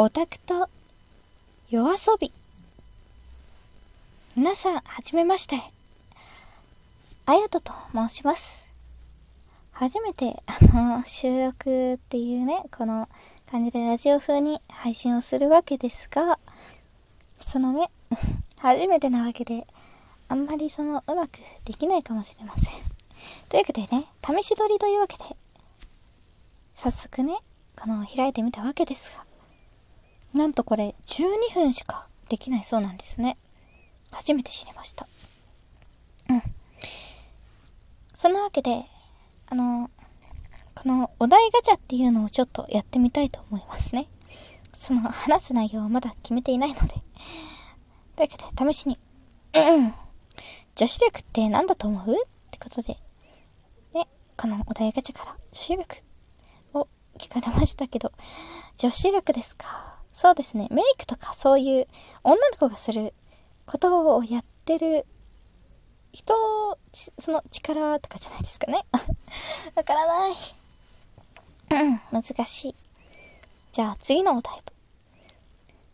オタクと夜遊び。皆さん、はじめまして。あやとと申します。初めて、あの、収録っていうね、この感じでラジオ風に配信をするわけですが、そのね、初めてなわけで、あんまりその、うまくできないかもしれません。というわけでね、試し撮りというわけで、早速ね、この開いてみたわけですが、なんとこれ12分しかできないそうなんですね。初めて知りました。うん。そんなわけで、あの、このお題ガチャっていうのをちょっとやってみたいと思いますね。その話す内容はまだ決めていないので。というわけで、試しに、女子力って何だと思う？ってことで、ね、このお題ガチャから女子力を聞かれましたけど、女子力ですか？そうですね。メイクとかそういう女の子がすることをやってる人、その力とかじゃないですかね。わからない。うん、難しい。じゃあ次のお題。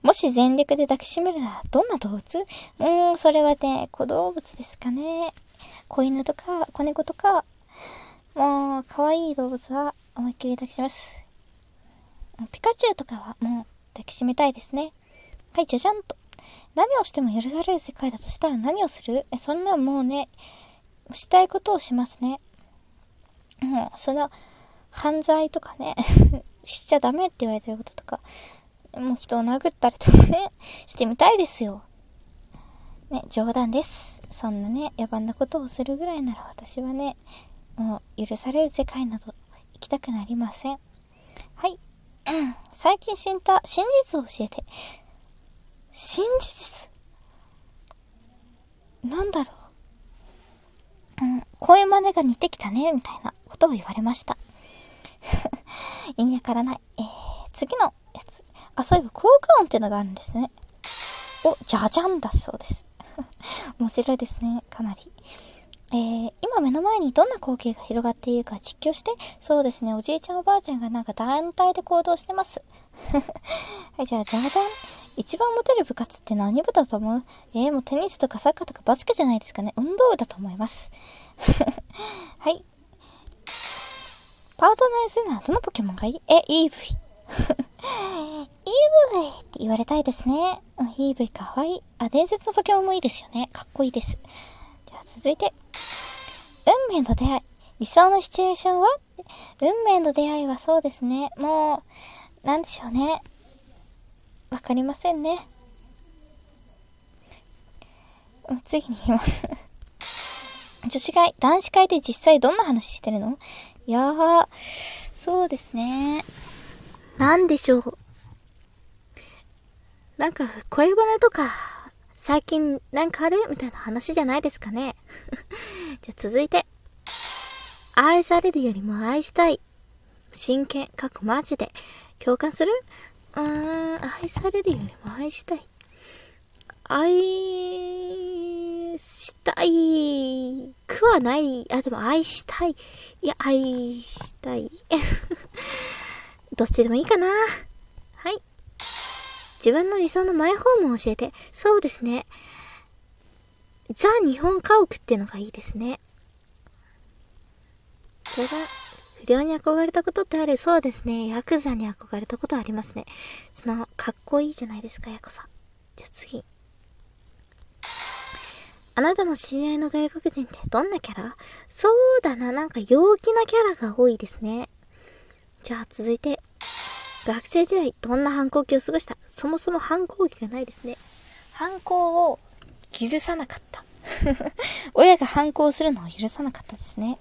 もし全力で抱きしめるならどんな動物？うーん、それはね、小動物ですかね。子犬とか子猫とか、もう、可愛い動物は思いっきり抱きします。ピカチュウとかはもう抱きしめたいですね。はい、じゃじゃんと。何をしても許される世界だとしたら何をする？え、そんなもうね、したいことをしますね。もう、その、犯罪とかね、しちゃダメって言われてることとか、もう人を殴ったりとかね、してみたいですよ。ね、冗談です。そんなね、野蛮なことをするぐらいなら私はね、もう許される世界など行きたくなりません。はい。最近知った真実を教えて。真実？なんだろう？うん、こういう真似が似てきたね、みたいなことを言われました。意味わからない。えー、次のやつ。あ、そういえば効果音っていうのがあるんですね。お、じゃじゃんだそうです。面白いですね、かなり。えー、今目の前にどんな光景が広がっているか実況して、そうですね、おじいちゃんおばあちゃんがなんか団体で行動してます。はい、じゃあ、じゃじゃん。一番モテる部活って何部だと思う？えー、もうテニスとかサッカーとかバスケじゃないですかね。運動部だと思います。はい。パートナーするのはどのポケモンがいい？え、EV。EV って言われたいですね。EV かわいい。あ、伝説のポケモンもいいですよね。かっこいいです。続いて。運命の出会い。理想のシチュエーションは？運命の出会いはそうですね。もう、なんでしょうね。わかりませんね。次に言います。女子会、男子会で実際どんな話してるの？いやー、そうですね。なんでしょう。なんか、恋バナとか、最近なんかある？みたいな話じゃないですかね。じゃあ続いて。愛されるよりも愛したい。真剣、かっこマジで。共感する？うーん、愛されるよりも愛したい。愛したいくはない。あ、でも愛したい。いや、愛したい。どっちでもいいかな。自分の理想のマイホームを教えて。そうですね。ザ・日本家屋っていうのがいいですね。それが、不良に憧れたことってあるそうですね。ヤクザに憧れたことありますね。その、かっこいいじゃないですか、ヤクザ。じゃあ次。あなたの知り合いの外国人ってどんなキャラ？そうだな、なんか陽気なキャラが多いですね。じゃあ続いて。学生時代、どんな反抗期を過ごした？そもそも反抗期がないですね。反抗を許さなかった。親が反抗するのを許さなかったですね。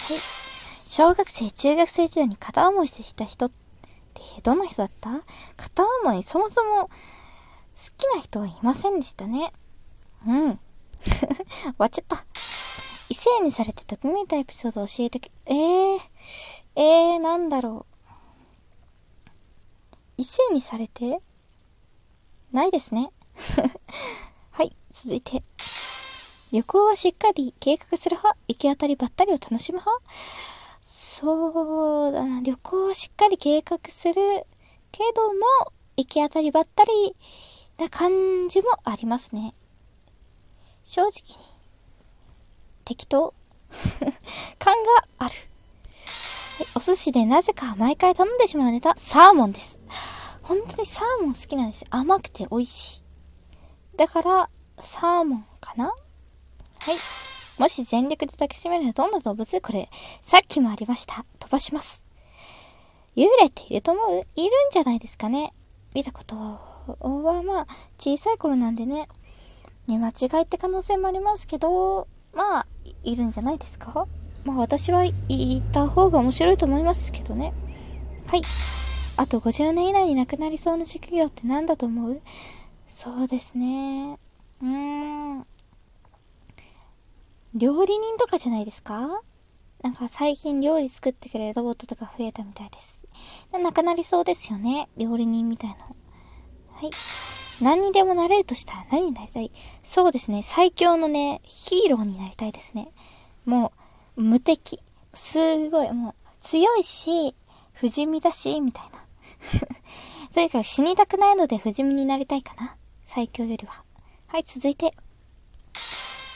はい。小学生、中学生時代に片思いしてきた人ってどんな人だった？片思い、そもそも好きな人はいませんでしたね。うん。終わっちゃった。異性にされてときめいたエピソードを教えて、えー、えー、なんだろう。異性にされてないですね。はい、続いて。旅行はしっかり計画する派行き当たりばったりを楽しむ派そうだな、旅行はしっかり計画するけども、行き当たりばったりな感じもありますね。正直に、適当 感がある。お寿司でなぜか毎回頼んでしまうネタ、サーモンです。本当にサーモン好きなんですよ。甘くて美味しい。だから、サーモンかなはい。もし全力で抱きしめるのはどんな動物？これ、さっきもありました。飛ばします。幽霊っていると思う？いるんじゃないですかね見たことはまあ、小さい頃なんでね、見間違いって可能性もありますけど、まあ、いるんじゃないですか？まあ私は言った方が面白いと思いますけどね。はい。あと50年以内に亡くなりそうな職業って何だと思う？そうですね。うーん。料理人とかじゃないですか？なんか最近料理作ってくれるロボットとか増えたみたいです。なくなりそうですよね。料理人みたいな。はい。何にでもなれるとしたら何になりたい？そうですね。最強のね、ヒーローになりたいですね。もう、無敵。すごい、もう、強いし、不死身だし、みたいな。とにかく死にたくないので不死身になりたいかな。最強よりは。はい、続いて。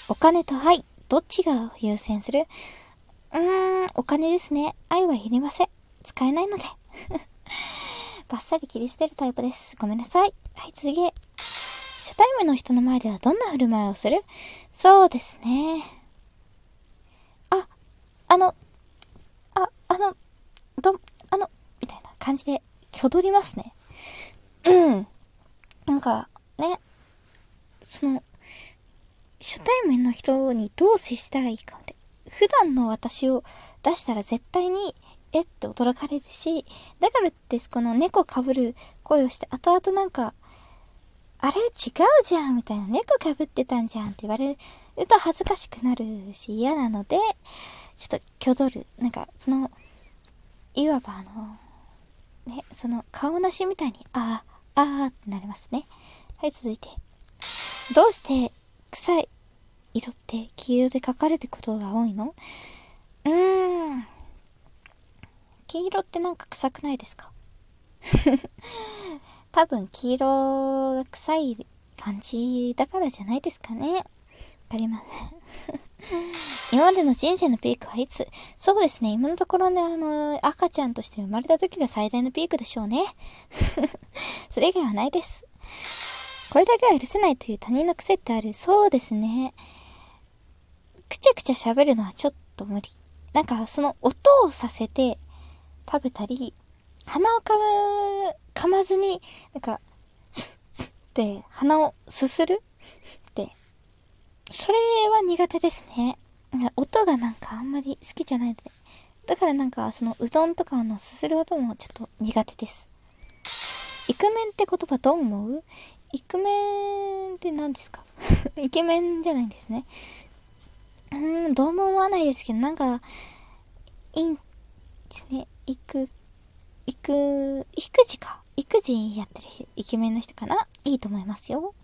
お金と愛、どっちが優先する？うーん、お金ですね。愛はいりません。使えないので。バッサリ切り捨てるタイプです。ごめんなさい。はい、次へ。初対面の人の前ではどんな振る舞いをする？そうですね。あ、あの、あ、あの、ど、あの、みたいな感じで挙取りますね。うん。なんか、ね、その、初対面の人にどう接したらいいかって。普段の私を出したら絶対に、えって驚かれるし、だからってこの猫かぶる声をして、後々なんか、あれ違うじゃんみたいな、猫かぶってたんじゃんって言われると恥ずかしくなるし嫌なので、ちょっと挙取る。なんか、その、いわばあの、ね、その顔なしみたいに、ああ、ああってなりますね。はい、続いて。どうして臭い色って黄色で書かれることが多いの？うーん。黄色ってなんか臭くないですか？多分黄色が臭い感じだからじゃないですかね。わかりません。今までの人生のピークはいつ？そうですね。今のところね、あの、赤ちゃんとして生まれた時が最大のピークでしょうね。それ以外はないです。これだけは許せないという他人の癖ってある。そうですね。くちゃくちゃ喋るのはちょっと無理。なんか、その音をさせて食べたり、鼻をかむ、噛まずに、なんか、って鼻をすするそれは苦手ですね。音がなんかあんまり好きじゃないので。だからなんかそのうどんとかのすする音もちょっと苦手です。イクメンって言葉どう思う？イクメンって何ですか？イケメンじゃないんですね。うーん、どうも思わないですけど、なんか、いいんですね。行く、行く、育児か。育児やってるイケメンの人かな？いいと思いますよ。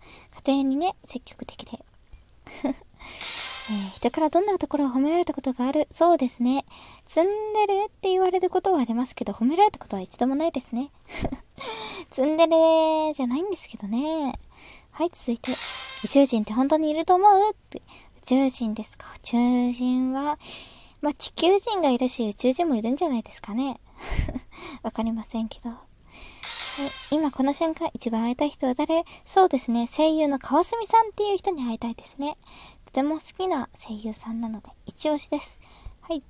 家庭にね、積極的で。えー、人からどんなところを褒められたことがある？そうですね。ツンデレって言われることはありますけど、褒められたことは一度もないですね。ツンデレじゃないんですけどね。はい、続いて。宇宙人って本当にいると思う？って。宇宙人ですか？宇宙人は、まあ、地球人がいるし、宇宙人もいるんじゃないですかね。わかりませんけど。今この瞬間一番会いたい人は誰？そうですね。声優の川澄さんっていう人に会いたいですね。とても好きな声優さんなので、一押しです。はい。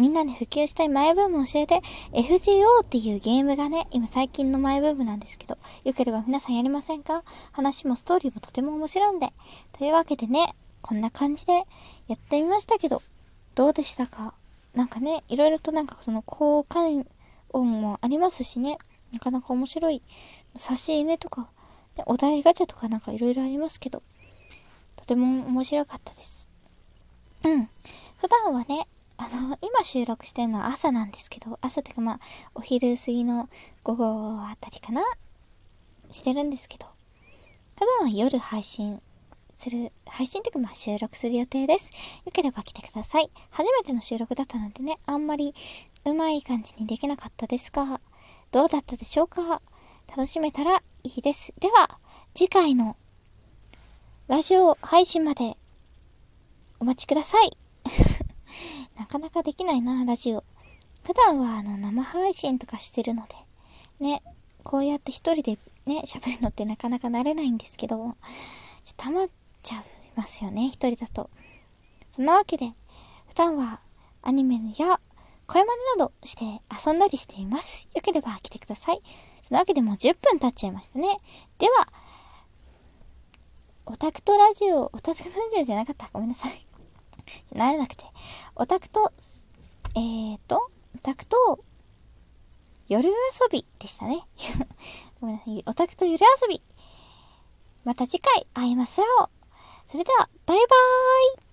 みんなに普及したいマイブームを教えて、FGO っていうゲームがね、今最近のマイブームなんですけど、よければ皆さんやりませんか？話もストーリーもとても面白いんで。というわけでね、こんな感じでやってみましたけど、どうでしたか？なんかね、いろいろとなんかその効果音もありますしね。なかなか面白い差し入れとか、お題ガチャとかなんかいろいろありますけど、とても面白かったです。うん。普段はね、あの、今収録してるのは朝なんですけど、朝っていうかまあ、お昼過ぎの午後あたりかなしてるんですけど、普段は夜配信する、配信っていうかまあ収録する予定です。よければ来てください。初めての収録だったのでね、あんまりうまい感じにできなかったですが、どうだったでしょうか？楽しめたらいいです。では、次回のラジオ配信までお待ちください。なかなかできないな、ラジオ。普段はあの生配信とかしてるので、ね、こうやって一人でね、喋るのってなかなか慣れないんですけど、たまっちゃいますよね、一人だと。そんなわけで、普段はアニメや声真似などして遊んだりしています。よければ来てください。そのわけでもう10分経っちゃいましたね。では、オタクとラジオ、オタクとラジオじゃなかった。ごめんなさい。慣れなくて。オタクと、えーと、オタクと、夜遊びでしたね。ごめんなさい。オタクと夜遊び。また次回会いましょう。それでは、バイバーイ